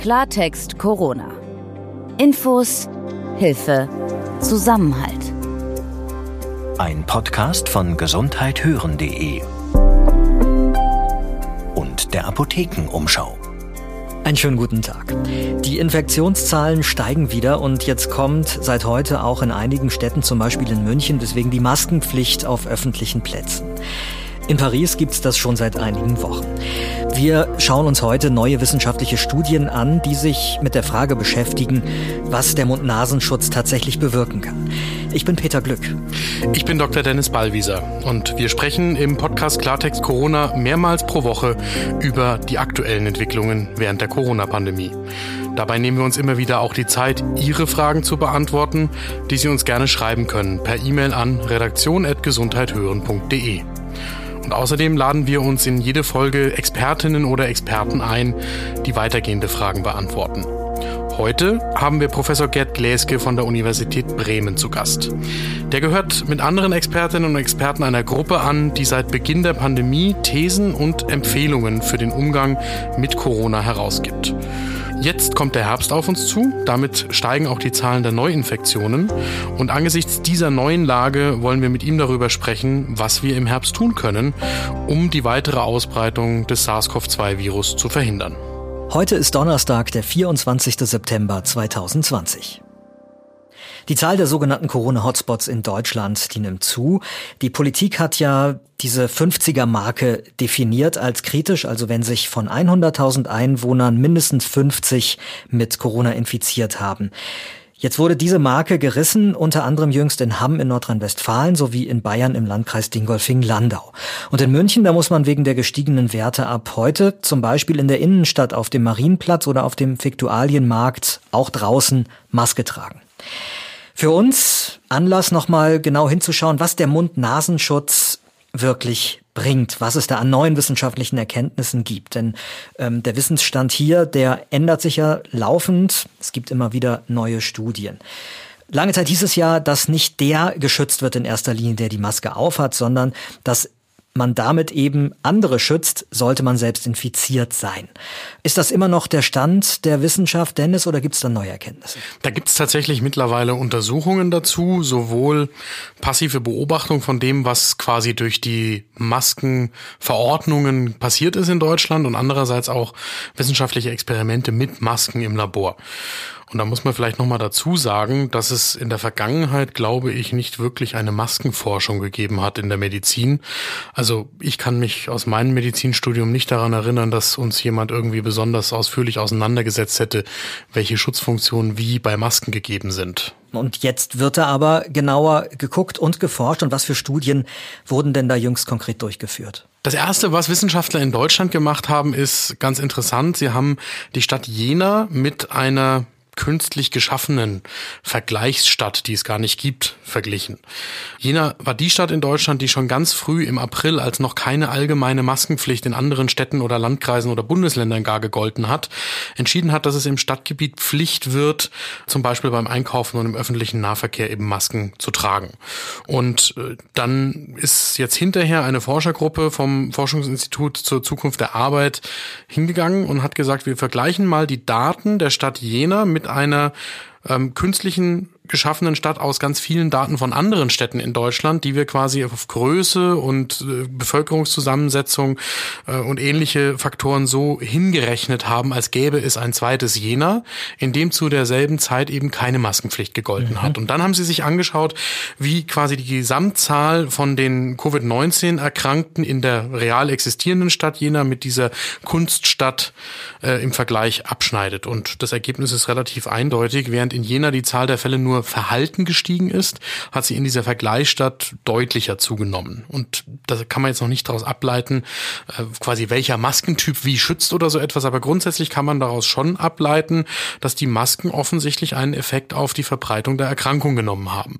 Klartext Corona. Infos, Hilfe, Zusammenhalt. Ein Podcast von gesundheithören.de und der Apothekenumschau. Einen schönen guten Tag. Die Infektionszahlen steigen wieder und jetzt kommt seit heute auch in einigen Städten, zum Beispiel in München, deswegen die Maskenpflicht auf öffentlichen Plätzen. In Paris gibt es das schon seit einigen Wochen. Wir schauen uns heute neue wissenschaftliche Studien an, die sich mit der Frage beschäftigen, was der Mund-Nasenschutz tatsächlich bewirken kann. Ich bin Peter Glück. Ich bin Dr. Dennis Ballwieser und wir sprechen im Podcast Klartext Corona mehrmals pro Woche über die aktuellen Entwicklungen während der Corona-Pandemie. Dabei nehmen wir uns immer wieder auch die Zeit, Ihre Fragen zu beantworten, die Sie uns gerne schreiben können per E-Mail an redaktion.gesundheithören.de. Und außerdem laden wir uns in jede Folge Expertinnen oder Experten ein, die weitergehende Fragen beantworten. Heute haben wir Professor Gerd Gläske von der Universität Bremen zu Gast. Der gehört mit anderen Expertinnen und Experten einer Gruppe an, die seit Beginn der Pandemie Thesen und Empfehlungen für den Umgang mit Corona herausgibt. Jetzt kommt der Herbst auf uns zu, damit steigen auch die Zahlen der Neuinfektionen und angesichts dieser neuen Lage wollen wir mit ihm darüber sprechen, was wir im Herbst tun können, um die weitere Ausbreitung des SARS-CoV-2-Virus zu verhindern. Heute ist Donnerstag, der 24. September 2020. Die Zahl der sogenannten Corona-Hotspots in Deutschland, die nimmt zu. Die Politik hat ja diese 50er-Marke definiert als kritisch, also wenn sich von 100.000 Einwohnern mindestens 50 mit Corona infiziert haben. Jetzt wurde diese Marke gerissen, unter anderem jüngst in Hamm in Nordrhein-Westfalen sowie in Bayern im Landkreis Dingolfing-Landau. Und in München, da muss man wegen der gestiegenen Werte ab heute zum Beispiel in der Innenstadt auf dem Marienplatz oder auf dem Fiktualienmarkt auch draußen Maske tragen. Für uns Anlass nochmal genau hinzuschauen, was der Mund-Nasenschutz wirklich bringt, was es da an neuen wissenschaftlichen Erkenntnissen gibt. Denn ähm, der Wissensstand hier, der ändert sich ja laufend. Es gibt immer wieder neue Studien. Lange Zeit hieß es ja, dass nicht der geschützt wird in erster Linie, der die Maske aufhat, sondern dass man damit eben andere schützt, sollte man selbst infiziert sein. Ist das immer noch der Stand der Wissenschaft, Dennis, oder gibt es da neue Erkenntnisse? Da gibt es tatsächlich mittlerweile Untersuchungen dazu, sowohl passive Beobachtung von dem, was quasi durch die Maskenverordnungen passiert ist in Deutschland und andererseits auch wissenschaftliche Experimente mit Masken im Labor. Und da muss man vielleicht nochmal dazu sagen, dass es in der Vergangenheit, glaube ich, nicht wirklich eine Maskenforschung gegeben hat in der Medizin. Also ich kann mich aus meinem Medizinstudium nicht daran erinnern, dass uns jemand irgendwie besonders ausführlich auseinandergesetzt hätte, welche Schutzfunktionen wie bei Masken gegeben sind. Und jetzt wird da aber genauer geguckt und geforscht. Und was für Studien wurden denn da jüngst konkret durchgeführt? Das erste, was Wissenschaftler in Deutschland gemacht haben, ist ganz interessant. Sie haben die Stadt Jena mit einer künstlich geschaffenen Vergleichsstadt, die es gar nicht gibt, verglichen. Jena war die Stadt in Deutschland, die schon ganz früh im April, als noch keine allgemeine Maskenpflicht in anderen Städten oder Landkreisen oder Bundesländern gar gegolten hat, entschieden hat, dass es im Stadtgebiet Pflicht wird, zum Beispiel beim Einkaufen und im öffentlichen Nahverkehr eben Masken zu tragen. Und äh, dann ist jetzt hinterher eine Forschergruppe vom Forschungsinstitut zur Zukunft der Arbeit hingegangen und hat gesagt, wir vergleichen mal die Daten der Stadt Jena mit einer ähm, künstlichen geschaffenen Stadt aus ganz vielen Daten von anderen Städten in Deutschland, die wir quasi auf Größe und äh, Bevölkerungszusammensetzung äh, und ähnliche Faktoren so hingerechnet haben, als gäbe es ein zweites Jena, in dem zu derselben Zeit eben keine Maskenpflicht gegolten mhm. hat. Und dann haben sie sich angeschaut, wie quasi die Gesamtzahl von den Covid-19-Erkrankten in der real existierenden Stadt Jena mit dieser Kunststadt äh, im Vergleich abschneidet. Und das Ergebnis ist relativ eindeutig. Während in Jena die Zahl der Fälle nur Verhalten gestiegen ist, hat sie in dieser Vergleichsstadt deutlicher zugenommen. Und da kann man jetzt noch nicht daraus ableiten, äh, quasi welcher Maskentyp wie schützt oder so etwas. Aber grundsätzlich kann man daraus schon ableiten, dass die Masken offensichtlich einen Effekt auf die Verbreitung der Erkrankung genommen haben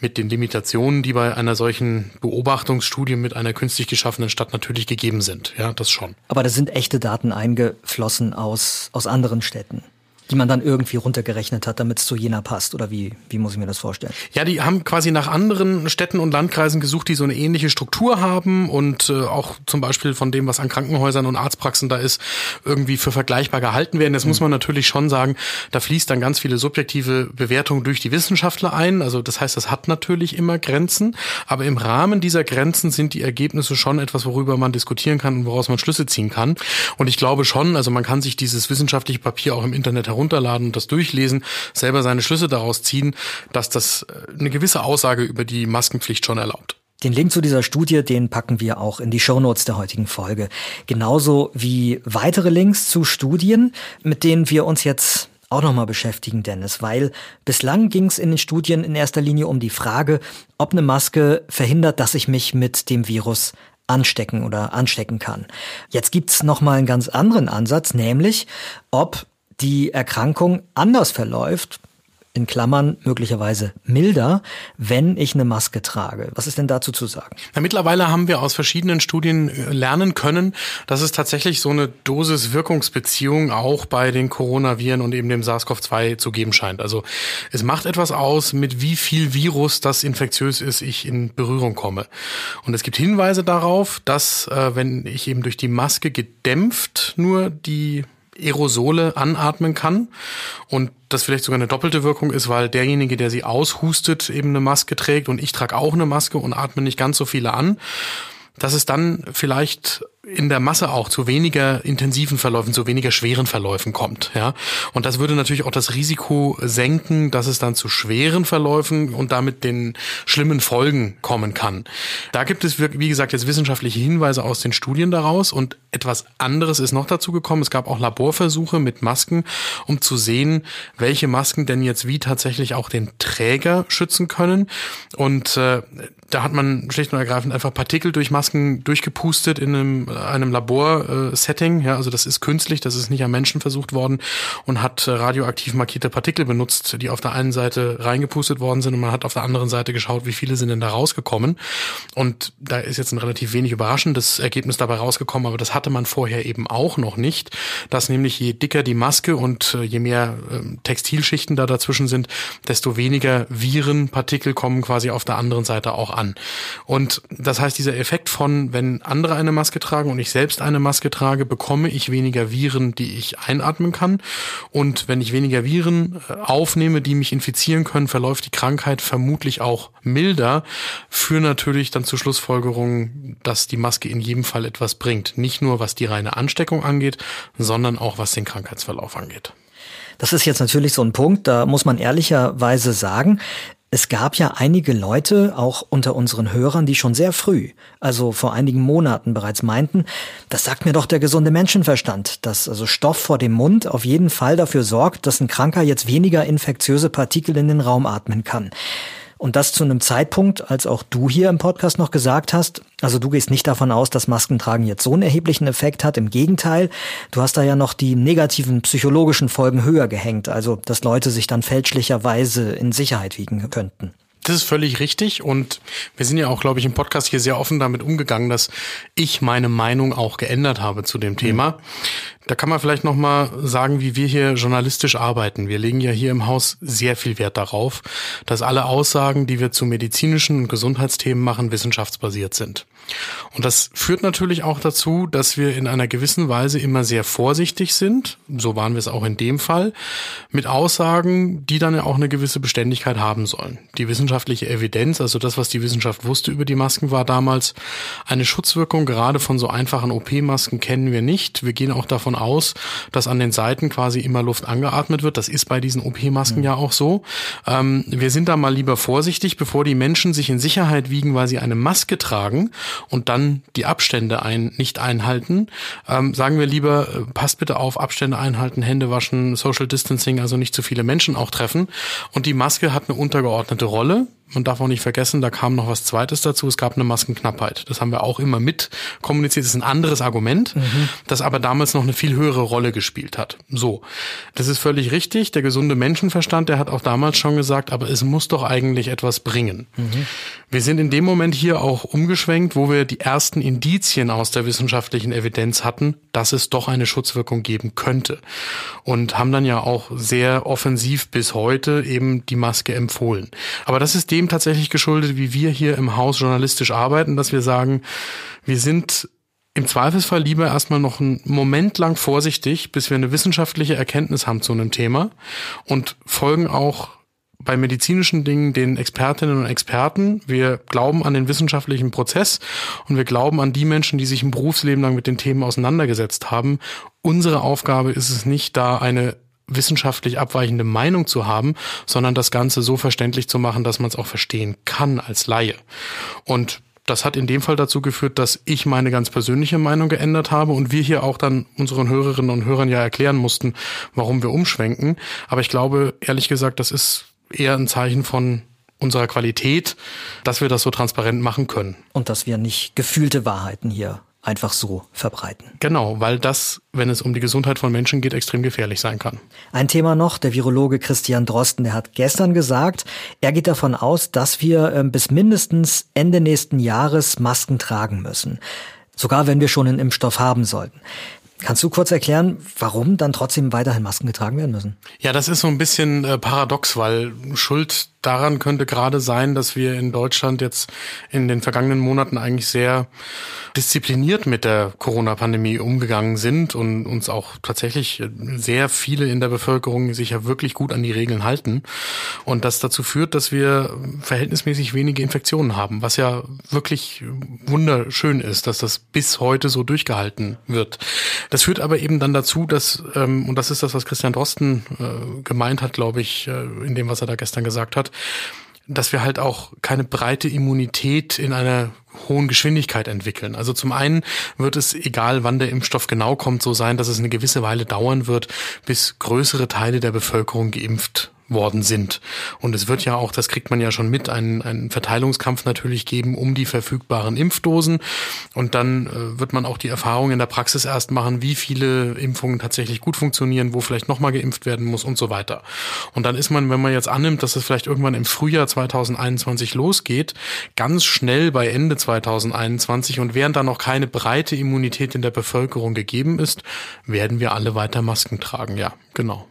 mit den Limitationen, die bei einer solchen Beobachtungsstudie mit einer künstlich geschaffenen Stadt natürlich gegeben sind. Ja, das schon. Aber da sind echte Daten eingeflossen aus, aus anderen Städten. Die man dann irgendwie runtergerechnet hat, damit es zu Jena passt? Oder wie, wie muss ich mir das vorstellen? Ja, die haben quasi nach anderen Städten und Landkreisen gesucht, die so eine ähnliche Struktur haben und äh, auch zum Beispiel von dem, was an Krankenhäusern und Arztpraxen da ist, irgendwie für vergleichbar gehalten werden. Das mhm. muss man natürlich schon sagen, da fließt dann ganz viele subjektive Bewertungen durch die Wissenschaftler ein. Also das heißt, das hat natürlich immer Grenzen, aber im Rahmen dieser Grenzen sind die Ergebnisse schon etwas, worüber man diskutieren kann und woraus man Schlüsse ziehen kann. Und ich glaube schon, also man kann sich dieses wissenschaftliche Papier auch im Internet herunterladen und das durchlesen, selber seine Schlüsse daraus ziehen, dass das äh, eine gewisse Aussage über die Maskenpflicht schon erlaubt. Den Link zu dieser Studie, den packen wir auch in die Shownotes der heutigen Folge. Genauso wie weitere Links zu Studien, mit denen wir uns jetzt auch nochmal beschäftigen, Dennis, weil bislang ging es in den Studien in erster Linie um die Frage, ob eine Maske verhindert, dass ich mich mit dem Virus anstecken oder anstecken kann. Jetzt gibt's noch mal einen ganz anderen Ansatz, nämlich ob die Erkrankung anders verläuft, in Klammern möglicherweise milder, wenn ich eine Maske trage. Was ist denn dazu zu sagen? Ja, mittlerweile haben wir aus verschiedenen Studien äh, lernen können, dass es tatsächlich so eine Dosis-Wirkungsbeziehung auch bei den Coronaviren und eben dem SARS-CoV-2 zu geben scheint. Also es macht etwas aus, mit wie viel Virus, das infektiös ist, ich in Berührung komme. Und es gibt Hinweise darauf, dass äh, wenn ich eben durch die Maske gedämpft nur die Aerosole anatmen kann und das vielleicht sogar eine doppelte Wirkung ist, weil derjenige, der sie aushustet, eben eine Maske trägt und ich trage auch eine Maske und atme nicht ganz so viele an, dass es dann vielleicht in der Masse auch zu weniger intensiven Verläufen, zu weniger schweren Verläufen kommt. Ja, und das würde natürlich auch das Risiko senken, dass es dann zu schweren Verläufen und damit den schlimmen Folgen kommen kann. Da gibt es, wie gesagt, jetzt wissenschaftliche Hinweise aus den Studien daraus und etwas anderes ist noch dazu gekommen. Es gab auch Laborversuche mit Masken, um zu sehen, welche Masken denn jetzt wie tatsächlich auch den Träger schützen können. Und äh, da hat man schlicht und ergreifend einfach Partikel durch Masken durchgepustet in einem einem Laborsetting, ja, also das ist künstlich, das ist nicht am Menschen versucht worden und hat äh, radioaktiv markierte Partikel benutzt, die auf der einen Seite reingepustet worden sind und man hat auf der anderen Seite geschaut, wie viele sind denn da rausgekommen. Und da ist jetzt ein relativ wenig überraschendes Ergebnis dabei rausgekommen, aber das hatte man vorher eben auch noch nicht, dass nämlich je dicker die Maske und äh, je mehr ähm, Textilschichten da dazwischen sind, desto weniger Virenpartikel kommen quasi auf der anderen Seite auch an. Und das heißt, dieser Effekt von, wenn andere eine Maske tragen, und ich selbst eine Maske trage, bekomme ich weniger Viren, die ich einatmen kann. Und wenn ich weniger Viren äh, aufnehme, die mich infizieren können, verläuft die Krankheit vermutlich auch milder. Für natürlich dann zur Schlussfolgerung, dass die Maske in jedem Fall etwas bringt. Nicht nur was die reine Ansteckung angeht, sondern auch was den Krankheitsverlauf angeht. Das ist jetzt natürlich so ein Punkt, da muss man ehrlicherweise sagen, es gab ja einige Leute, auch unter unseren Hörern, die schon sehr früh, also vor einigen Monaten bereits meinten, das sagt mir doch der gesunde Menschenverstand, dass also Stoff vor dem Mund auf jeden Fall dafür sorgt, dass ein Kranker jetzt weniger infektiöse Partikel in den Raum atmen kann. Und das zu einem Zeitpunkt, als auch du hier im Podcast noch gesagt hast, also du gehst nicht davon aus, dass Maskentragen jetzt so einen erheblichen Effekt hat. Im Gegenteil, du hast da ja noch die negativen psychologischen Folgen höher gehängt, also dass Leute sich dann fälschlicherweise in Sicherheit wiegen könnten. Das ist völlig richtig und wir sind ja auch, glaube ich, im Podcast hier sehr offen damit umgegangen, dass ich meine Meinung auch geändert habe zu dem Thema. Da kann man vielleicht noch mal sagen, wie wir hier journalistisch arbeiten. Wir legen ja hier im Haus sehr viel Wert darauf, dass alle Aussagen, die wir zu medizinischen und Gesundheitsthemen machen, wissenschaftsbasiert sind. Und das führt natürlich auch dazu, dass wir in einer gewissen Weise immer sehr vorsichtig sind, so waren wir es auch in dem Fall, mit Aussagen, die dann ja auch eine gewisse Beständigkeit haben sollen. Die wissenschaftliche Evidenz, also das, was die Wissenschaft wusste über die Masken, war damals eine Schutzwirkung gerade von so einfachen OP-Masken kennen wir nicht. Wir gehen auch davon aus, dass an den Seiten quasi immer Luft angeatmet wird. Das ist bei diesen OP-Masken mhm. ja auch so. Ähm, wir sind da mal lieber vorsichtig, bevor die Menschen sich in Sicherheit wiegen, weil sie eine Maske tragen und dann die Abstände ein, nicht einhalten. Ähm, sagen wir lieber, äh, passt bitte auf, Abstände einhalten, Hände waschen, Social Distancing, also nicht zu viele Menschen auch treffen. Und die Maske hat eine untergeordnete Rolle man darf auch nicht vergessen, da kam noch was Zweites dazu. Es gab eine Maskenknappheit. Das haben wir auch immer mit kommuniziert. Das ist ein anderes Argument, mhm. das aber damals noch eine viel höhere Rolle gespielt hat. So. Das ist völlig richtig. Der gesunde Menschenverstand, der hat auch damals schon gesagt, aber es muss doch eigentlich etwas bringen. Mhm. Wir sind in dem Moment hier auch umgeschwenkt, wo wir die ersten Indizien aus der wissenschaftlichen Evidenz hatten, dass es doch eine Schutzwirkung geben könnte. Und haben dann ja auch sehr offensiv bis heute eben die Maske empfohlen. Aber das ist dem tatsächlich geschuldet, wie wir hier im Haus journalistisch arbeiten, dass wir sagen, wir sind im Zweifelsfall lieber erstmal noch einen Moment lang vorsichtig, bis wir eine wissenschaftliche Erkenntnis haben zu einem Thema und folgen auch bei medizinischen Dingen den Expertinnen und Experten. Wir glauben an den wissenschaftlichen Prozess und wir glauben an die Menschen, die sich im Berufsleben lang mit den Themen auseinandergesetzt haben. Unsere Aufgabe ist es nicht, da eine wissenschaftlich abweichende Meinung zu haben, sondern das Ganze so verständlich zu machen, dass man es auch verstehen kann als Laie. Und das hat in dem Fall dazu geführt, dass ich meine ganz persönliche Meinung geändert habe und wir hier auch dann unseren Hörerinnen und Hörern ja erklären mussten, warum wir umschwenken. Aber ich glaube, ehrlich gesagt, das ist eher ein Zeichen von unserer Qualität, dass wir das so transparent machen können. Und dass wir nicht gefühlte Wahrheiten hier einfach so verbreiten. Genau, weil das, wenn es um die Gesundheit von Menschen geht, extrem gefährlich sein kann. Ein Thema noch, der Virologe Christian Drosten, der hat gestern gesagt, er geht davon aus, dass wir äh, bis mindestens Ende nächsten Jahres Masken tragen müssen. Sogar wenn wir schon einen Impfstoff haben sollten. Kannst du kurz erklären, warum dann trotzdem weiterhin Masken getragen werden müssen? Ja, das ist so ein bisschen äh, paradox, weil Schuld daran könnte gerade sein, dass wir in Deutschland jetzt in den vergangenen Monaten eigentlich sehr diszipliniert mit der Corona-Pandemie umgegangen sind und uns auch tatsächlich sehr viele in der Bevölkerung sich ja wirklich gut an die Regeln halten. Und das dazu führt, dass wir verhältnismäßig wenige Infektionen haben, was ja wirklich wunderschön ist, dass das bis heute so durchgehalten wird. Das führt aber eben dann dazu, dass, ähm, und das ist das, was Christian Drosten äh, gemeint hat, glaube ich, äh, in dem, was er da gestern gesagt hat, dass wir halt auch keine breite Immunität in einer hohen Geschwindigkeit entwickeln. Also zum einen wird es, egal wann der Impfstoff genau kommt, so sein, dass es eine gewisse Weile dauern wird, bis größere Teile der Bevölkerung geimpft worden sind. Und es wird ja auch, das kriegt man ja schon mit, einen, einen Verteilungskampf natürlich geben um die verfügbaren Impfdosen. Und dann äh, wird man auch die Erfahrung in der Praxis erst machen, wie viele Impfungen tatsächlich gut funktionieren, wo vielleicht nochmal geimpft werden muss und so weiter. Und dann ist man, wenn man jetzt annimmt, dass es vielleicht irgendwann im Frühjahr 2021 losgeht, ganz schnell bei Ende 2021 und während da noch keine breite Immunität in der Bevölkerung gegeben ist, werden wir alle weiter Masken tragen. Ja, genau.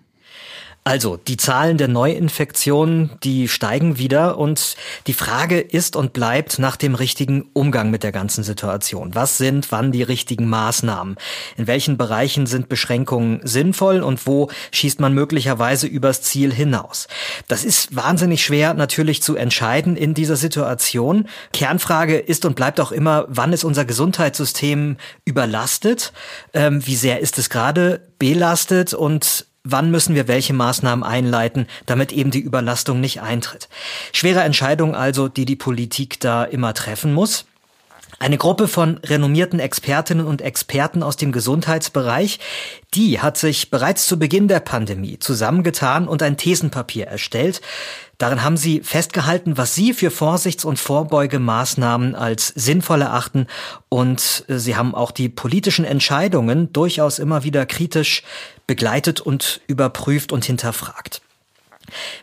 Also, die Zahlen der Neuinfektionen, die steigen wieder und die Frage ist und bleibt nach dem richtigen Umgang mit der ganzen Situation. Was sind wann die richtigen Maßnahmen? In welchen Bereichen sind Beschränkungen sinnvoll und wo schießt man möglicherweise übers Ziel hinaus? Das ist wahnsinnig schwer natürlich zu entscheiden in dieser Situation. Kernfrage ist und bleibt auch immer, wann ist unser Gesundheitssystem überlastet? Ähm, wie sehr ist es gerade belastet und wann müssen wir welche Maßnahmen einleiten, damit eben die Überlastung nicht eintritt. Schwere Entscheidung also, die die Politik da immer treffen muss. Eine Gruppe von renommierten Expertinnen und Experten aus dem Gesundheitsbereich, die hat sich bereits zu Beginn der Pandemie zusammengetan und ein Thesenpapier erstellt. Darin haben sie festgehalten, was sie für Vorsichts- und Vorbeugemaßnahmen als sinnvoll erachten und äh, sie haben auch die politischen Entscheidungen durchaus immer wieder kritisch begleitet und überprüft und hinterfragt.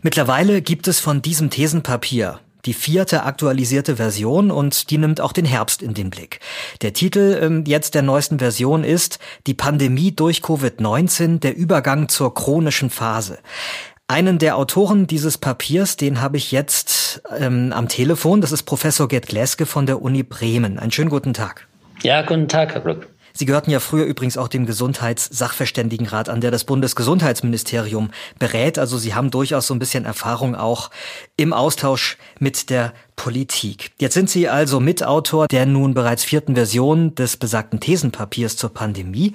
Mittlerweile gibt es von diesem Thesenpapier die vierte aktualisierte Version und die nimmt auch den Herbst in den Blick. Der Titel ähm, jetzt der neuesten Version ist Die Pandemie durch Covid-19, der Übergang zur chronischen Phase. Einen der Autoren dieses Papiers, den habe ich jetzt ähm, am Telefon. Das ist Professor Gerd Gleske von der Uni Bremen. Einen schönen guten Tag. Ja, guten Tag, Herr Glück. Sie gehörten ja früher übrigens auch dem Gesundheitssachverständigenrat an, der das Bundesgesundheitsministerium berät. Also Sie haben durchaus so ein bisschen Erfahrung auch im Austausch mit der Politik. Jetzt sind Sie also Mitautor der nun bereits vierten Version des besagten Thesenpapiers zur Pandemie.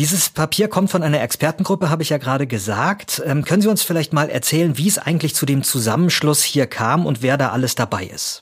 Dieses Papier kommt von einer Expertengruppe, habe ich ja gerade gesagt. Ähm, können Sie uns vielleicht mal erzählen, wie es eigentlich zu dem Zusammenschluss hier kam und wer da alles dabei ist?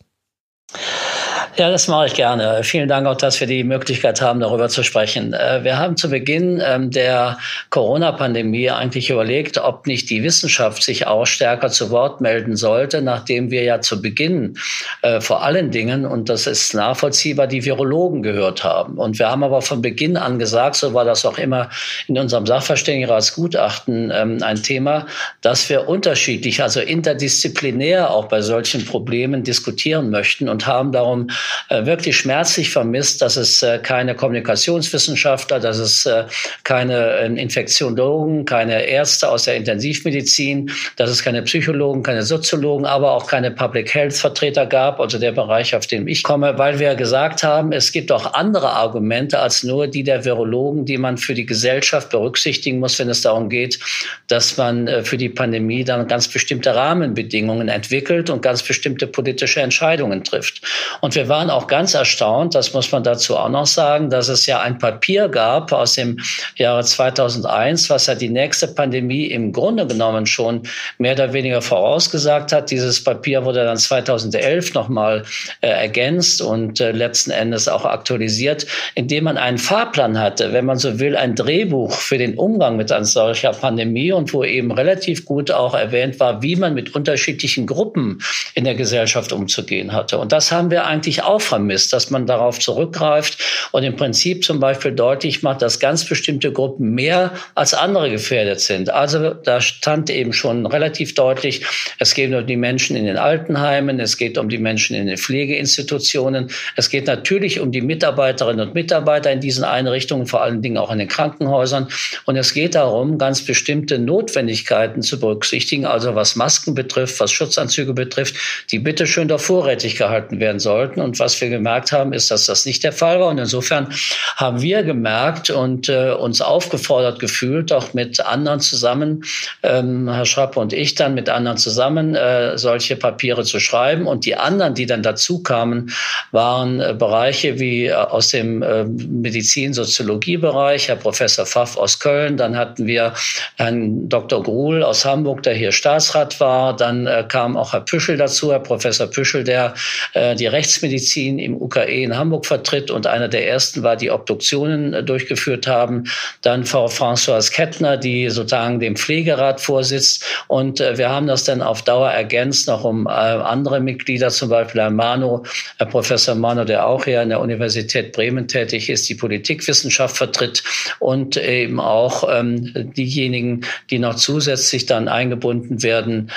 Ja, das mache ich gerne. Vielen Dank auch, dass wir die Möglichkeit haben, darüber zu sprechen. Äh, wir haben zu Beginn ähm, der Corona-Pandemie eigentlich überlegt, ob nicht die Wissenschaft sich auch stärker zu Wort melden sollte, nachdem wir ja zu Beginn äh, vor allen Dingen, und das ist nachvollziehbar, die Virologen gehört haben. Und wir haben aber von Beginn an gesagt, so war das auch immer in unserem Sachverständigenratsgutachten ähm, ein Thema, dass wir unterschiedlich, also interdisziplinär auch bei solchen Problemen diskutieren möchten und haben darum wirklich schmerzlich vermisst, dass es äh, keine Kommunikationswissenschaftler, dass es äh, keine äh, Infektiologen, keine Ärzte aus der Intensivmedizin, dass es keine Psychologen, keine Soziologen, aber auch keine Public Health Vertreter gab, also der Bereich, auf den ich komme, weil wir gesagt haben, es gibt auch andere Argumente als nur die der Virologen, die man für die Gesellschaft berücksichtigen muss, wenn es darum geht, dass man äh, für die Pandemie dann ganz bestimmte Rahmenbedingungen entwickelt und ganz bestimmte politische Entscheidungen trifft. Und wir waren auch ganz erstaunt, das muss man dazu auch noch sagen, dass es ja ein Papier gab aus dem Jahre 2001, was ja die nächste Pandemie im Grunde genommen schon mehr oder weniger vorausgesagt hat. Dieses Papier wurde dann 2011 nochmal äh, ergänzt und äh, letzten Endes auch aktualisiert, indem man einen Fahrplan hatte, wenn man so will, ein Drehbuch für den Umgang mit einer solcher Pandemie und wo eben relativ gut auch erwähnt war, wie man mit unterschiedlichen Gruppen in der Gesellschaft umzugehen hatte. Und das haben wir eigentlich auch vermisst, dass man darauf zurückgreift und im Prinzip zum Beispiel deutlich macht, dass ganz bestimmte Gruppen mehr als andere gefährdet sind. Also da stand eben schon relativ deutlich, es geht um die Menschen in den Altenheimen, es geht um die Menschen in den Pflegeinstitutionen, es geht natürlich um die Mitarbeiterinnen und Mitarbeiter in diesen Einrichtungen, vor allen Dingen auch in den Krankenhäusern. Und es geht darum, ganz bestimmte Notwendigkeiten zu berücksichtigen, also was Masken betrifft, was Schutzanzüge betrifft, die bitteschön doch vorrätig gehalten werden sollten. Und was wir gemerkt haben, ist, dass das nicht der Fall war. Und insofern haben wir gemerkt und äh, uns aufgefordert gefühlt, auch mit anderen zusammen, ähm, Herr Schrappe und ich dann mit anderen zusammen, äh, solche Papiere zu schreiben. Und die anderen, die dann dazu kamen, waren äh, Bereiche wie äh, aus dem äh, Medizin-Soziologie-Bereich, Herr Professor Pfaff aus Köln, dann hatten wir Herrn Dr. Gruhl aus Hamburg, der hier Staatsrat war, dann äh, kam auch Herr Püschel dazu, Herr Professor Püschel, der äh, die Rechtsmedizin im UKE in Hamburg vertritt und einer der ersten war, die Obduktionen äh, durchgeführt haben. Dann Frau Françoise Kettner, die sozusagen dem Pflegerat vorsitzt. Und äh, wir haben das dann auf Dauer ergänzt noch um äh, andere Mitglieder, zum Beispiel Herr Mano, Herr Professor Mano, der auch hier an der Universität Bremen tätig ist, die Politikwissenschaft vertritt und eben auch ähm, diejenigen, die noch zusätzlich dann eingebunden werden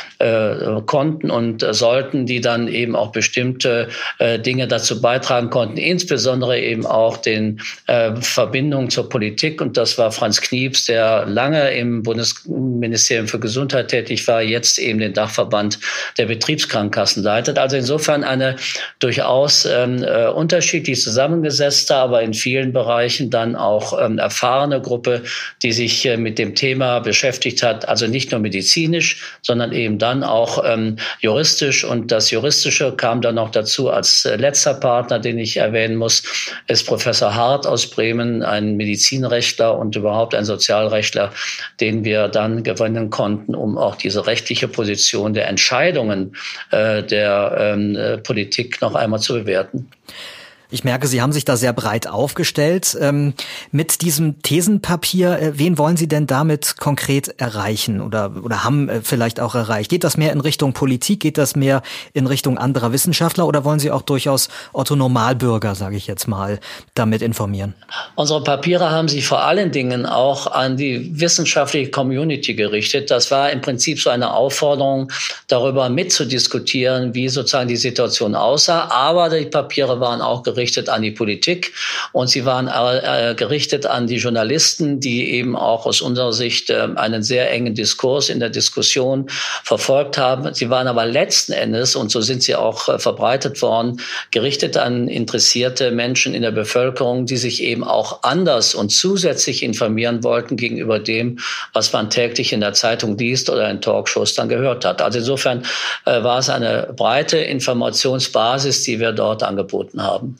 konnten und sollten, die dann eben auch bestimmte Dinge dazu beitragen konnten, insbesondere eben auch den äh, Verbindungen zur Politik. Und das war Franz Knieps, der lange im Bundesministerium für Gesundheit tätig war, jetzt eben den Dachverband der Betriebskrankenkassen leitet. Also insofern eine durchaus ähm, äh, unterschiedlich zusammengesetzte, aber in vielen Bereichen dann auch ähm, erfahrene Gruppe, die sich äh, mit dem Thema beschäftigt hat. Also nicht nur medizinisch, sondern eben dann auch ähm, juristisch. Und das Juristische kam dann noch dazu als äh, letzter Partner, den ich erwähnen muss, ist Professor Hart aus Bremen, ein Medizinrechtler und überhaupt ein Sozialrechtler, den wir dann gewinnen konnten, um auch diese rechtliche Position der Entscheidungen äh, der ähm, äh, Politik noch einmal zu bewerten. Ich merke, Sie haben sich da sehr breit aufgestellt. Ähm, mit diesem Thesenpapier, äh, wen wollen Sie denn damit konkret erreichen oder, oder haben äh, vielleicht auch erreicht? Geht das mehr in Richtung Politik? Geht das mehr in Richtung anderer Wissenschaftler oder wollen Sie auch durchaus Otto Normalbürger, sage ich jetzt mal, damit informieren? Unsere Papiere haben sich vor allen Dingen auch an die wissenschaftliche Community gerichtet. Das war im Prinzip so eine Aufforderung, darüber mitzudiskutieren, wie sozusagen die Situation aussah. Aber die Papiere waren auch gerichtet gerichtet an die Politik und sie waren äh, gerichtet an die Journalisten, die eben auch aus unserer Sicht äh, einen sehr engen Diskurs in der Diskussion verfolgt haben. Sie waren aber letzten Endes, und so sind sie auch äh, verbreitet worden, gerichtet an interessierte Menschen in der Bevölkerung, die sich eben auch anders und zusätzlich informieren wollten gegenüber dem, was man täglich in der Zeitung liest oder in Talkshows dann gehört hat. Also insofern äh, war es eine breite Informationsbasis, die wir dort angeboten haben.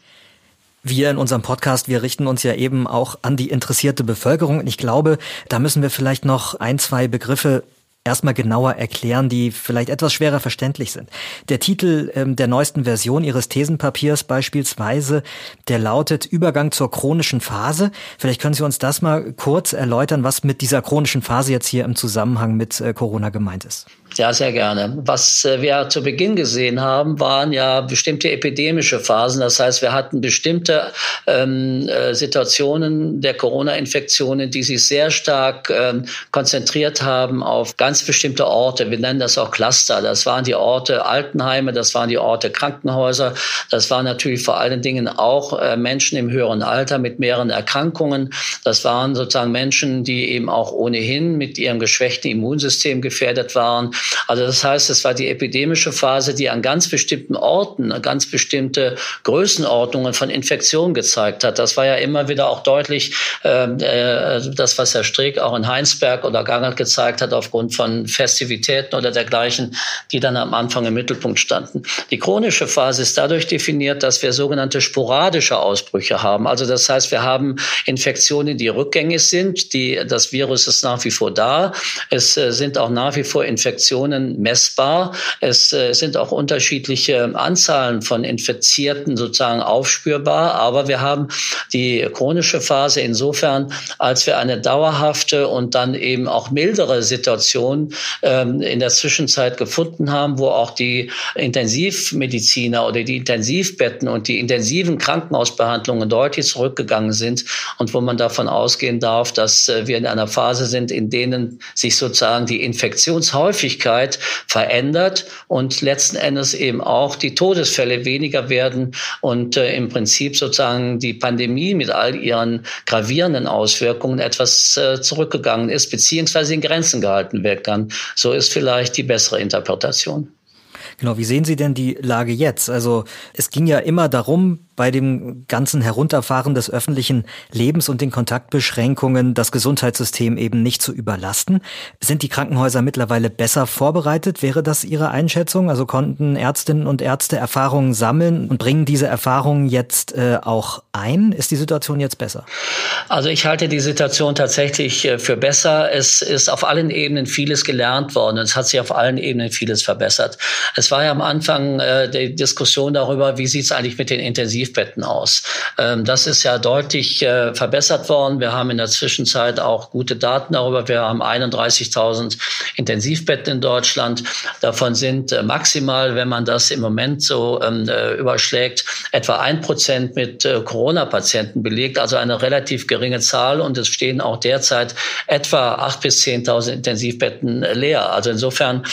Wir in unserem Podcast, wir richten uns ja eben auch an die interessierte Bevölkerung. Und ich glaube, da müssen wir vielleicht noch ein, zwei Begriffe erstmal genauer erklären, die vielleicht etwas schwerer verständlich sind. Der Titel ähm, der neuesten Version Ihres Thesenpapiers beispielsweise, der lautet Übergang zur chronischen Phase. Vielleicht können Sie uns das mal kurz erläutern, was mit dieser chronischen Phase jetzt hier im Zusammenhang mit äh, Corona gemeint ist. Ja, sehr gerne. Was äh, wir zu Beginn gesehen haben, waren ja bestimmte epidemische Phasen. Das heißt, wir hatten bestimmte ähm, äh, Situationen der Corona-Infektionen, die sich sehr stark ähm, konzentriert haben auf ganz bestimmte Orte. Wir nennen das auch Cluster. Das waren die Orte Altenheime, das waren die Orte Krankenhäuser. Das waren natürlich vor allen Dingen auch äh, Menschen im höheren Alter mit mehreren Erkrankungen. Das waren sozusagen Menschen, die eben auch ohnehin mit ihrem geschwächten Immunsystem gefährdet waren. Also das heißt, es war die epidemische Phase, die an ganz bestimmten Orten ganz bestimmte Größenordnungen von Infektionen gezeigt hat. Das war ja immer wieder auch deutlich ähm, äh, das, was Herr Strick auch in Heinsberg oder Gangert gezeigt hat, aufgrund von Festivitäten oder dergleichen, die dann am Anfang im Mittelpunkt standen. Die chronische Phase ist dadurch definiert, dass wir sogenannte sporadische Ausbrüche haben. Also das heißt, wir haben Infektionen, die rückgängig sind, die, das Virus ist nach wie vor da. Es äh, sind auch nach wie vor Infektionen Infektionen messbar. Es äh, sind auch unterschiedliche Anzahlen von Infizierten sozusagen aufspürbar. Aber wir haben die chronische Phase insofern, als wir eine dauerhafte und dann eben auch mildere Situation ähm, in der Zwischenzeit gefunden haben, wo auch die Intensivmediziner oder die Intensivbetten und die intensiven Krankenhausbehandlungen deutlich zurückgegangen sind und wo man davon ausgehen darf, dass äh, wir in einer Phase sind, in denen sich sozusagen die Infektionshäufigkeit Häufigkeit verändert und letzten Endes eben auch die Todesfälle weniger werden und äh, im Prinzip sozusagen die Pandemie mit all ihren gravierenden Auswirkungen etwas äh, zurückgegangen ist, beziehungsweise in Grenzen gehalten werden kann. So ist vielleicht die bessere Interpretation. Genau, wie sehen Sie denn die Lage jetzt? Also es ging ja immer darum, bei dem ganzen Herunterfahren des öffentlichen Lebens und den Kontaktbeschränkungen das Gesundheitssystem eben nicht zu überlasten. Sind die Krankenhäuser mittlerweile besser vorbereitet? Wäre das Ihre Einschätzung? Also konnten Ärztinnen und Ärzte Erfahrungen sammeln und bringen diese Erfahrungen jetzt äh, auch ein? Ist die Situation jetzt besser? Also ich halte die Situation tatsächlich äh, für besser. Es ist auf allen Ebenen vieles gelernt worden. Es hat sich auf allen Ebenen vieles verbessert. Es war ja am Anfang äh, die Diskussion darüber, wie sieht es eigentlich mit den Intensiv Intensivbetten aus. Ähm, das ist ja deutlich äh, verbessert worden. Wir haben in der Zwischenzeit auch gute Daten darüber. Wir haben 31.000 Intensivbetten in Deutschland. Davon sind äh, maximal, wenn man das im Moment so ähm, äh, überschlägt, etwa ein Prozent mit Corona-Patienten belegt, also eine relativ geringe Zahl. Und es stehen auch derzeit etwa 8.000 bis 10.000 Intensivbetten leer. Also insofern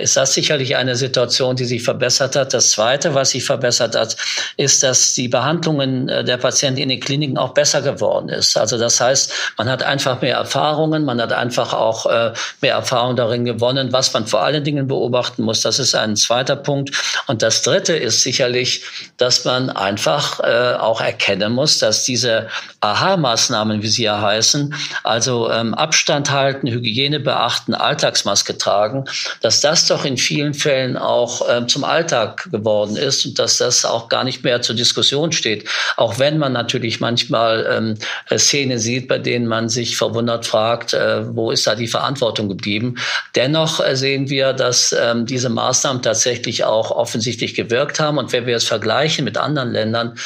ist das sicherlich eine Situation, die sich verbessert hat. Das Zweite, was sich verbessert hat, ist, dass die die Behandlungen äh, der Patienten in den Kliniken auch besser geworden ist. Also das heißt, man hat einfach mehr Erfahrungen, man hat einfach auch äh, mehr Erfahrung darin gewonnen, was man vor allen Dingen beobachten muss. Das ist ein zweiter Punkt. Und das dritte ist sicherlich, dass man einfach äh, auch erkennen muss, dass diese Aha-Maßnahmen, wie sie ja heißen, also ähm, Abstand halten, Hygiene beachten, Alltagsmaske tragen, dass das doch in vielen Fällen auch ähm, zum Alltag geworden ist und dass das auch gar nicht mehr zur Diskussion Diskussion steht. Auch wenn man natürlich manchmal ähm, äh, Szenen sieht, bei denen man sich verwundert fragt, äh, wo ist da die Verantwortung geblieben. Dennoch äh, sehen wir, dass ähm, diese Maßnahmen tatsächlich auch offensichtlich gewirkt haben. Und wenn wir es vergleichen mit anderen Ländern,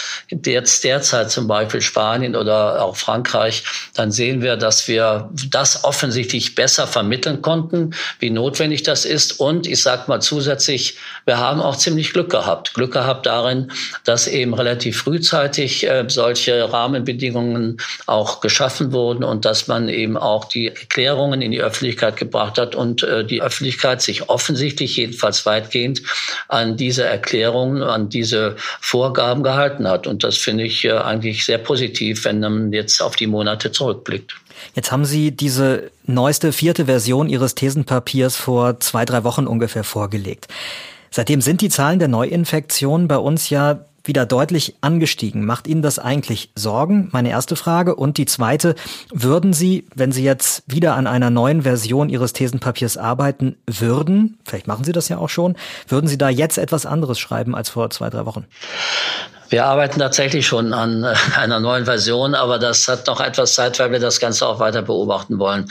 jetzt derzeit zum Beispiel Spanien oder auch Frankreich, dann sehen wir, dass wir das offensichtlich besser vermitteln konnten, wie notwendig das ist. Und ich sage mal zusätzlich, wir haben auch ziemlich Glück gehabt. Glück gehabt darin, dass eben relativ relativ frühzeitig äh, solche Rahmenbedingungen auch geschaffen wurden und dass man eben auch die Erklärungen in die Öffentlichkeit gebracht hat und äh, die Öffentlichkeit sich offensichtlich jedenfalls weitgehend an diese Erklärungen, an diese Vorgaben gehalten hat. Und das finde ich äh, eigentlich sehr positiv, wenn man jetzt auf die Monate zurückblickt. Jetzt haben Sie diese neueste vierte Version Ihres Thesenpapiers vor zwei, drei Wochen ungefähr vorgelegt. Seitdem sind die Zahlen der Neuinfektionen bei uns ja wieder deutlich angestiegen. Macht Ihnen das eigentlich Sorgen? Meine erste Frage. Und die zweite, würden Sie, wenn Sie jetzt wieder an einer neuen Version Ihres Thesenpapiers arbeiten würden, vielleicht machen Sie das ja auch schon, würden Sie da jetzt etwas anderes schreiben als vor zwei, drei Wochen? Wir arbeiten tatsächlich schon an äh, einer neuen Version, aber das hat noch etwas Zeit, weil wir das Ganze auch weiter beobachten wollen.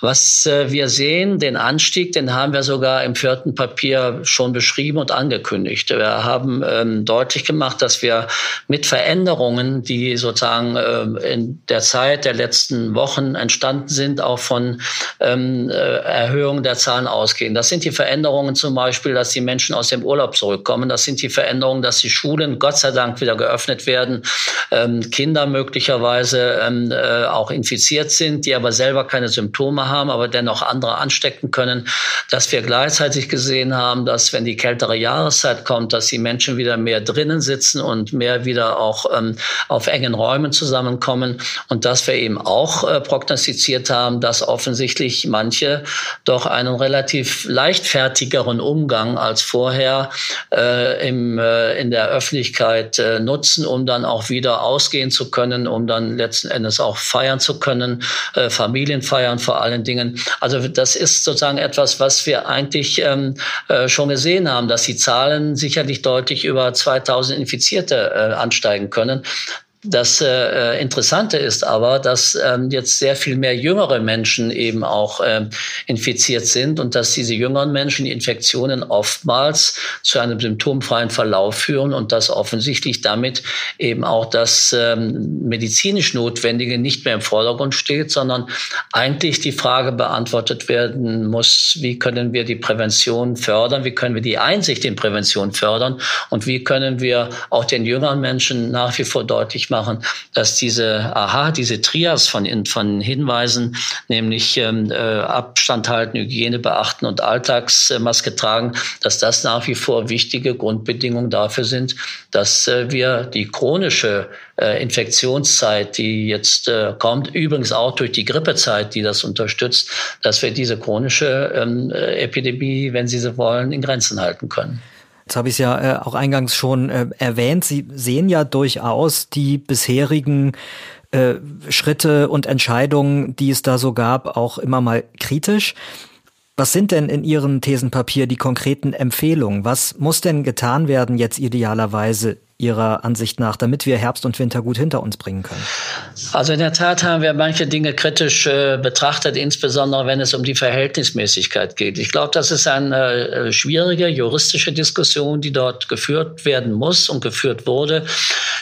Was äh, wir sehen, den Anstieg, den haben wir sogar im vierten Papier schon beschrieben und angekündigt. Wir haben ähm, deutlich gemacht, dass wir mit Veränderungen, die sozusagen äh, in der Zeit der letzten Wochen entstanden sind, auch von ähm, äh, Erhöhungen der Zahlen ausgehen. Das sind die Veränderungen zum Beispiel, dass die Menschen aus dem Urlaub zurückkommen. Das sind die Veränderungen, dass die Schulen Gott sei Dank wieder geöffnet werden, ähm, Kinder möglicherweise ähm, äh, auch infiziert sind, die aber selber keine Symptome haben, aber dennoch andere anstecken können, dass wir gleichzeitig gesehen haben, dass wenn die kältere Jahreszeit kommt, dass die Menschen wieder mehr drinnen sitzen und mehr wieder auch ähm, auf engen Räumen zusammenkommen. Und dass wir eben auch äh, prognostiziert haben, dass offensichtlich manche doch einen relativ leichtfertigeren Umgang als vorher äh, im, äh, in der Öffentlichkeit äh, nutzen, um dann auch wieder ausgehen zu können, um dann letzten Endes auch feiern zu können, äh, Familien feiern vor allen Dingen. Also das ist sozusagen etwas, was wir eigentlich ähm, äh, schon gesehen haben, dass die Zahlen sicherlich deutlich über 2000 Infizierte äh, ansteigen können. Das äh, Interessante ist aber, dass ähm, jetzt sehr viel mehr jüngere Menschen eben auch ähm, infiziert sind und dass diese jüngeren Menschen die Infektionen oftmals zu einem symptomfreien Verlauf führen und dass offensichtlich damit eben auch das ähm, medizinisch Notwendige nicht mehr im Vordergrund steht, sondern eigentlich die Frage beantwortet werden muss, wie können wir die Prävention fördern, wie können wir die Einsicht in Prävention fördern und wie können wir auch den jüngeren Menschen nach wie vor deutlich machen, dass diese Aha, diese Trias von, von Hinweisen, nämlich ähm, äh, Abstand halten, Hygiene beachten und Alltagsmaske tragen, dass das nach wie vor wichtige Grundbedingungen dafür sind, dass äh, wir die chronische äh, Infektionszeit, die jetzt äh, kommt, übrigens auch durch die Grippezeit, die das unterstützt, dass wir diese chronische ähm, äh, Epidemie, wenn Sie so wollen, in Grenzen halten können. Jetzt habe ich es ja äh, auch eingangs schon äh, erwähnt. Sie sehen ja durchaus die bisherigen äh, Schritte und Entscheidungen, die es da so gab, auch immer mal kritisch. Was sind denn in Ihrem Thesenpapier die konkreten Empfehlungen? Was muss denn getan werden jetzt idealerweise Ihrer Ansicht nach, damit wir Herbst und Winter gut hinter uns bringen können? Also in der Tat haben wir manche Dinge kritisch äh, betrachtet, insbesondere wenn es um die Verhältnismäßigkeit geht. Ich glaube, das ist eine äh, schwierige juristische Diskussion, die dort geführt werden muss und geführt wurde.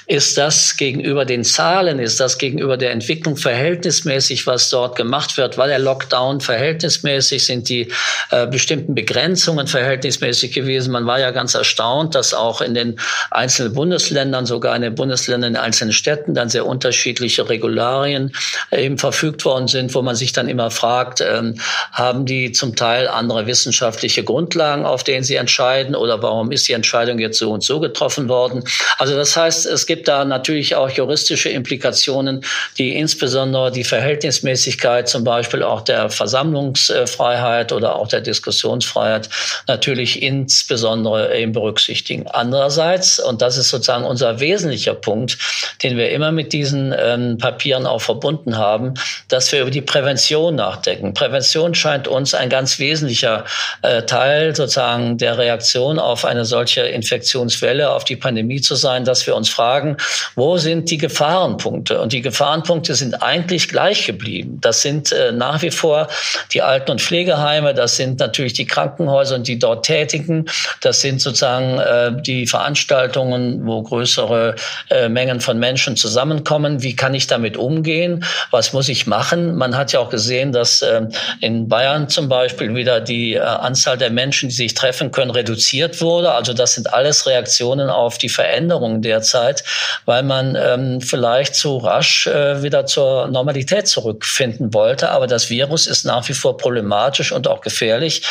Ist das gegenüber den Zahlen, ist das gegenüber der Entwicklung verhältnismäßig, was dort gemacht wird? War der Lockdown verhältnismäßig? Sind die äh, bestimmten Begrenzungen verhältnismäßig gewesen? Man war ja ganz erstaunt, dass auch in den einzelnen Bund Bundesländern, sogar in den Bundesländern in einzelnen Städten dann sehr unterschiedliche Regularien äh, eben verfügt worden sind, wo man sich dann immer fragt, ähm, haben die zum Teil andere wissenschaftliche Grundlagen, auf denen sie entscheiden oder warum ist die Entscheidung jetzt so und so getroffen worden? Also das heißt, es gibt da natürlich auch juristische Implikationen, die insbesondere die Verhältnismäßigkeit zum Beispiel auch der Versammlungsfreiheit oder auch der Diskussionsfreiheit natürlich insbesondere eben berücksichtigen. Andererseits, und das ist sozusagen unser wesentlicher Punkt, den wir immer mit diesen ähm, Papieren auch verbunden haben, dass wir über die Prävention nachdenken. Prävention scheint uns ein ganz wesentlicher äh, Teil sozusagen der Reaktion auf eine solche Infektionswelle, auf die Pandemie zu sein, dass wir uns fragen, wo sind die Gefahrenpunkte? Und die Gefahrenpunkte sind eigentlich gleich geblieben. Das sind äh, nach wie vor die Alten- und Pflegeheime, das sind natürlich die Krankenhäuser und die dort Tätigen, das sind sozusagen äh, die Veranstaltungen, wo größere äh, Mengen von Menschen zusammenkommen. Wie kann ich damit umgehen? Was muss ich machen? Man hat ja auch gesehen, dass äh, in Bayern zum Beispiel wieder die äh, Anzahl der Menschen, die sich treffen können, reduziert wurde. Also das sind alles Reaktionen auf die Veränderungen derzeit, weil man ähm, vielleicht zu rasch äh, wieder zur Normalität zurückfinden wollte. Aber das Virus ist nach wie vor problematisch und auch gefährlich.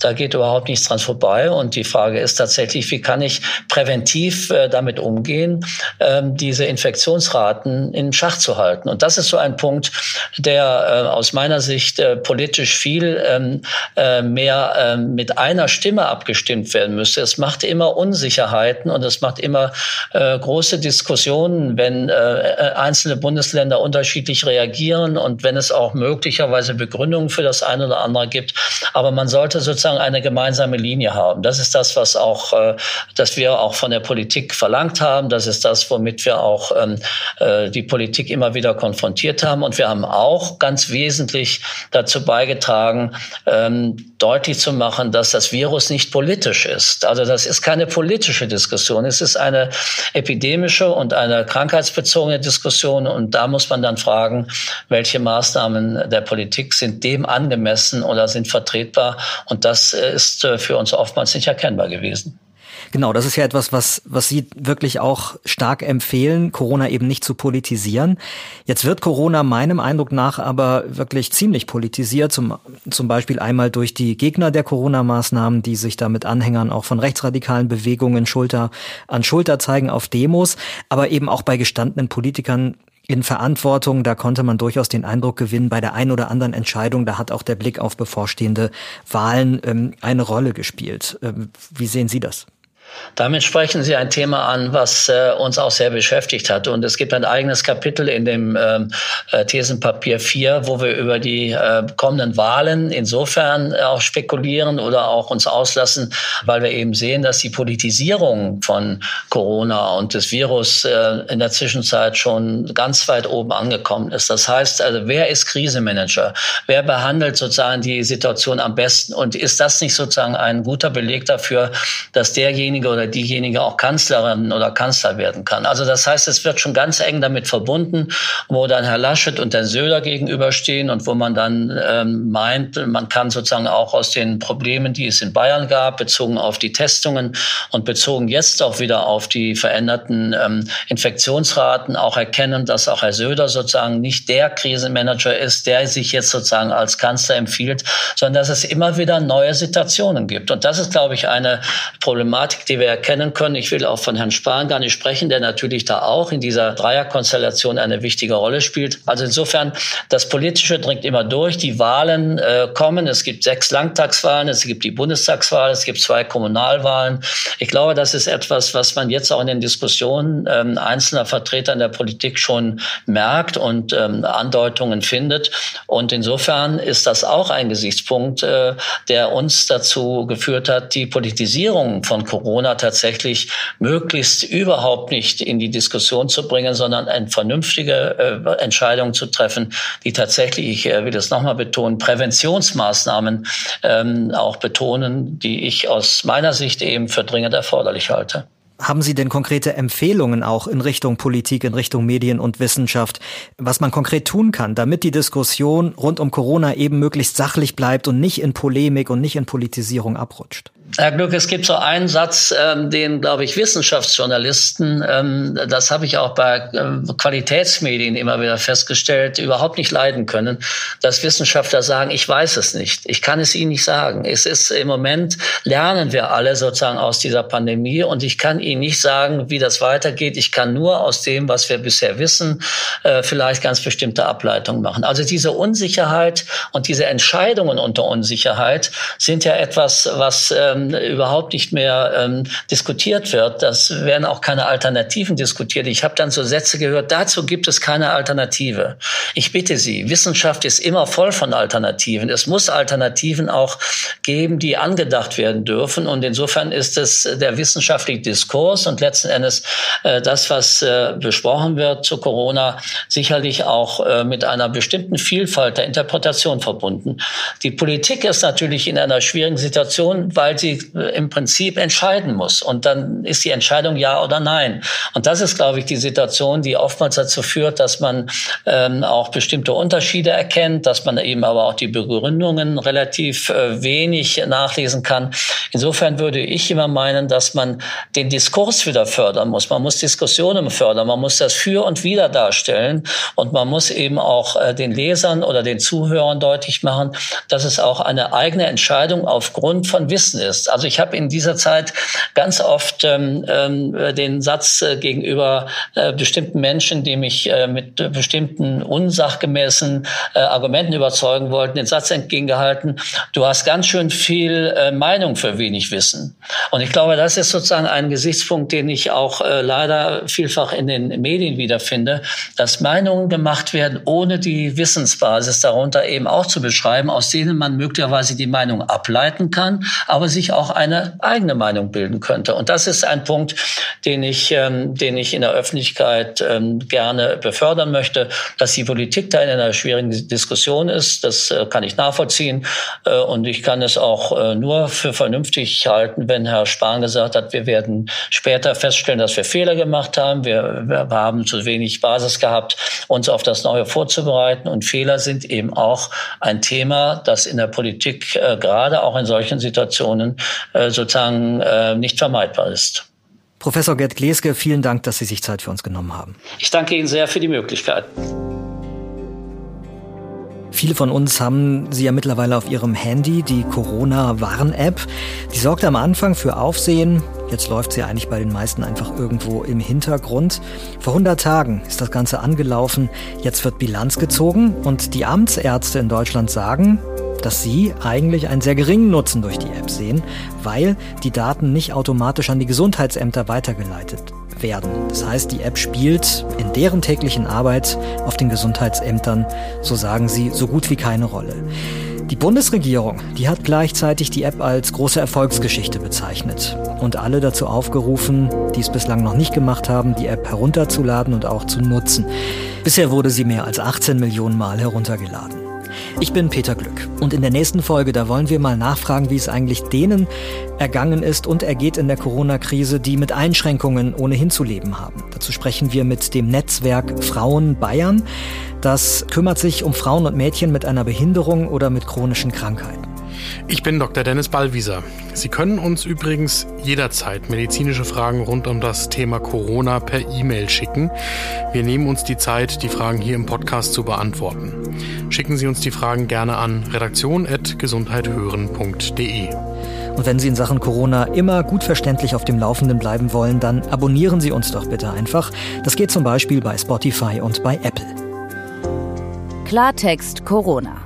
Da geht überhaupt nichts dran vorbei. Und die Frage ist tatsächlich, wie kann ich präventiv äh, damit umgehen, ähm, diese Infektionsraten in Schach zu halten. Und das ist so ein Punkt, der äh, aus meiner Sicht äh, politisch viel ähm, äh, mehr äh, mit einer Stimme abgestimmt werden müsste. Es macht immer Unsicherheiten und es macht immer große Diskussionen, wenn einzelne Bundesländer unterschiedlich reagieren und wenn es auch möglicherweise Begründungen für das eine oder andere gibt. Aber man sollte sozusagen eine gemeinsame Linie haben. Das ist das, was auch, dass wir auch von der Politik verlangt haben. Das ist das, womit wir auch ähm, äh, die Politik immer wieder konfrontiert haben. Und wir haben auch ganz wesentlich dazu beigetragen, ähm, deutlich zu machen, dass das Virus nicht politisch ist. Also das ist keine politische Diskussion. Es ist eine epidemische und eine krankheitsbezogene Diskussion. Und da muss man dann fragen, welche Maßnahmen der Politik sind dem angemessen oder sind vertretbar. Und das ist äh, für uns oftmals nicht erkennbar gewesen. Genau, das ist ja etwas, was, was Sie wirklich auch stark empfehlen, Corona eben nicht zu politisieren. Jetzt wird Corona meinem Eindruck nach aber wirklich ziemlich politisiert, zum, zum Beispiel einmal durch die Gegner der Corona-Maßnahmen, die sich da mit Anhängern auch von rechtsradikalen Bewegungen Schulter an Schulter zeigen auf Demos, aber eben auch bei gestandenen Politikern in Verantwortung. Da konnte man durchaus den Eindruck gewinnen, bei der einen oder anderen Entscheidung, da hat auch der Blick auf bevorstehende Wahlen ähm, eine Rolle gespielt. Ähm, wie sehen Sie das? Damit sprechen Sie ein Thema an, was äh, uns auch sehr beschäftigt hat. Und es gibt ein eigenes Kapitel in dem ähm, äh, Thesenpapier 4, wo wir über die äh, kommenden Wahlen insofern auch spekulieren oder auch uns auslassen, weil wir eben sehen, dass die Politisierung von Corona und des Virus äh, in der Zwischenzeit schon ganz weit oben angekommen ist. Das heißt, also wer ist Krisenmanager? Wer behandelt sozusagen die Situation am besten? Und ist das nicht sozusagen ein guter Beleg dafür, dass derjenige, derjenige oder diejenige auch Kanzlerin oder Kanzler werden kann. Also das heißt, es wird schon ganz eng damit verbunden, wo dann Herr Laschet und Herr Söder gegenüberstehen und wo man dann ähm, meint, man kann sozusagen auch aus den Problemen, die es in Bayern gab, bezogen auf die Testungen und bezogen jetzt auch wieder auf die veränderten ähm, Infektionsraten auch erkennen, dass auch Herr Söder sozusagen nicht der Krisenmanager ist, der sich jetzt sozusagen als Kanzler empfiehlt, sondern dass es immer wieder neue Situationen gibt. Und das ist, glaube ich, eine Problematik, die wir erkennen können. Ich will auch von Herrn Spahn gar nicht sprechen, der natürlich da auch in dieser Dreierkonstellation eine wichtige Rolle spielt. Also insofern, das Politische dringt immer durch. Die Wahlen äh, kommen. Es gibt sechs Landtagswahlen, es gibt die Bundestagswahl, es gibt zwei Kommunalwahlen. Ich glaube, das ist etwas, was man jetzt auch in den Diskussionen ähm, einzelner Vertreter in der Politik schon merkt und ähm, Andeutungen findet. Und insofern ist das auch ein Gesichtspunkt, äh, der uns dazu geführt hat, die Politisierung von Corona Corona tatsächlich möglichst überhaupt nicht in die Diskussion zu bringen, sondern eine vernünftige äh, Entscheidung zu treffen, die tatsächlich, ich äh, will das nochmal betonen, Präventionsmaßnahmen ähm, auch betonen, die ich aus meiner Sicht eben für dringend erforderlich halte. Haben Sie denn konkrete Empfehlungen auch in Richtung Politik, in Richtung Medien und Wissenschaft, was man konkret tun kann, damit die Diskussion rund um Corona eben möglichst sachlich bleibt und nicht in Polemik und nicht in Politisierung abrutscht? Herr Glück, es gibt so einen Satz, ähm, den, glaube ich, Wissenschaftsjournalisten, ähm, das habe ich auch bei ähm, Qualitätsmedien immer wieder festgestellt, überhaupt nicht leiden können, dass Wissenschaftler sagen, ich weiß es nicht, ich kann es Ihnen nicht sagen. Es ist im Moment, lernen wir alle sozusagen aus dieser Pandemie und ich kann Ihnen nicht sagen, wie das weitergeht. Ich kann nur aus dem, was wir bisher wissen, äh, vielleicht ganz bestimmte Ableitungen machen. Also diese Unsicherheit und diese Entscheidungen unter Unsicherheit sind ja etwas, was äh, ähm, überhaupt nicht mehr ähm, diskutiert wird. Das werden auch keine Alternativen diskutiert. Ich habe dann so Sätze gehört, dazu gibt es keine Alternative. Ich bitte Sie, Wissenschaft ist immer voll von Alternativen. Es muss Alternativen auch geben, die angedacht werden dürfen. Und insofern ist es der wissenschaftliche Diskurs und letzten Endes äh, das, was äh, besprochen wird zu Corona, sicherlich auch äh, mit einer bestimmten Vielfalt der Interpretation verbunden. Die Politik ist natürlich in einer schwierigen Situation, weil sie sie äh, im Prinzip entscheiden muss. Und dann ist die Entscheidung ja oder nein. Und das ist, glaube ich, die Situation, die oftmals dazu führt, dass man ähm, auch bestimmte Unterschiede erkennt, dass man eben aber auch die Begründungen relativ äh, wenig nachlesen kann. Insofern würde ich immer meinen, dass man den Diskurs wieder fördern muss. Man muss Diskussionen fördern, man muss das Für und Wider darstellen und man muss eben auch äh, den Lesern oder den Zuhörern deutlich machen, dass es auch eine eigene Entscheidung aufgrund von Wissen ist ist. Also ich habe in dieser Zeit ganz oft ähm, äh, den Satz äh, gegenüber äh, bestimmten Menschen, die mich äh, mit bestimmten unsachgemäßen äh, Argumenten überzeugen wollten, den Satz entgegengehalten, du hast ganz schön viel äh, Meinung für wenig Wissen. Und ich glaube, das ist sozusagen ein Gesichtspunkt, den ich auch äh, leider vielfach in den Medien wiederfinde, dass Meinungen gemacht werden, ohne die Wissensbasis darunter eben auch zu beschreiben, aus denen man möglicherweise die Meinung ableiten kann, aber sich sich auch eine eigene Meinung bilden könnte. Und das ist ein Punkt, den ich, ähm, den ich in der Öffentlichkeit ähm, gerne befördern möchte, dass die Politik da in einer schwierigen Diskussion ist. Das äh, kann ich nachvollziehen. Äh, und ich kann es auch äh, nur für vernünftig halten, wenn Herr Spahn gesagt hat, wir werden später feststellen, dass wir Fehler gemacht haben. Wir, wir haben zu wenig Basis gehabt, uns auf das Neue vorzubereiten. Und Fehler sind eben auch ein Thema, das in der Politik äh, gerade auch in solchen Situationen äh, sozusagen äh, nicht vermeidbar ist. Professor Gerd Gleske, vielen Dank, dass Sie sich Zeit für uns genommen haben. Ich danke Ihnen sehr für die Möglichkeit. Viele von uns haben sie ja mittlerweile auf ihrem Handy, die Corona-Warn-App. Die sorgt am Anfang für Aufsehen. Jetzt läuft sie eigentlich bei den meisten einfach irgendwo im Hintergrund. Vor 100 Tagen ist das Ganze angelaufen. Jetzt wird Bilanz gezogen und die Amtsärzte in Deutschland sagen, dass sie eigentlich einen sehr geringen Nutzen durch die App sehen, weil die Daten nicht automatisch an die Gesundheitsämter weitergeleitet werden. Das heißt, die App spielt in deren täglichen Arbeit auf den Gesundheitsämtern, so sagen sie, so gut wie keine Rolle. Die Bundesregierung, die hat gleichzeitig die App als große Erfolgsgeschichte bezeichnet und alle dazu aufgerufen, die es bislang noch nicht gemacht haben, die App herunterzuladen und auch zu nutzen. Bisher wurde sie mehr als 18 Millionen Mal heruntergeladen. Ich bin Peter Glück und in der nächsten Folge, da wollen wir mal nachfragen, wie es eigentlich denen ergangen ist und ergeht in der Corona-Krise, die mit Einschränkungen ohnehin zu leben haben. Dazu sprechen wir mit dem Netzwerk Frauen Bayern. Das kümmert sich um Frauen und Mädchen mit einer Behinderung oder mit chronischen Krankheiten. Ich bin Dr. Dennis Ballwieser. Sie können uns übrigens jederzeit medizinische Fragen rund um das Thema Corona per E-Mail schicken. Wir nehmen uns die Zeit, die Fragen hier im Podcast zu beantworten. Schicken Sie uns die Fragen gerne an redaktion.gesundheithören.de. Und wenn Sie in Sachen Corona immer gut verständlich auf dem Laufenden bleiben wollen, dann abonnieren Sie uns doch bitte einfach. Das geht zum Beispiel bei Spotify und bei Apple. Klartext Corona.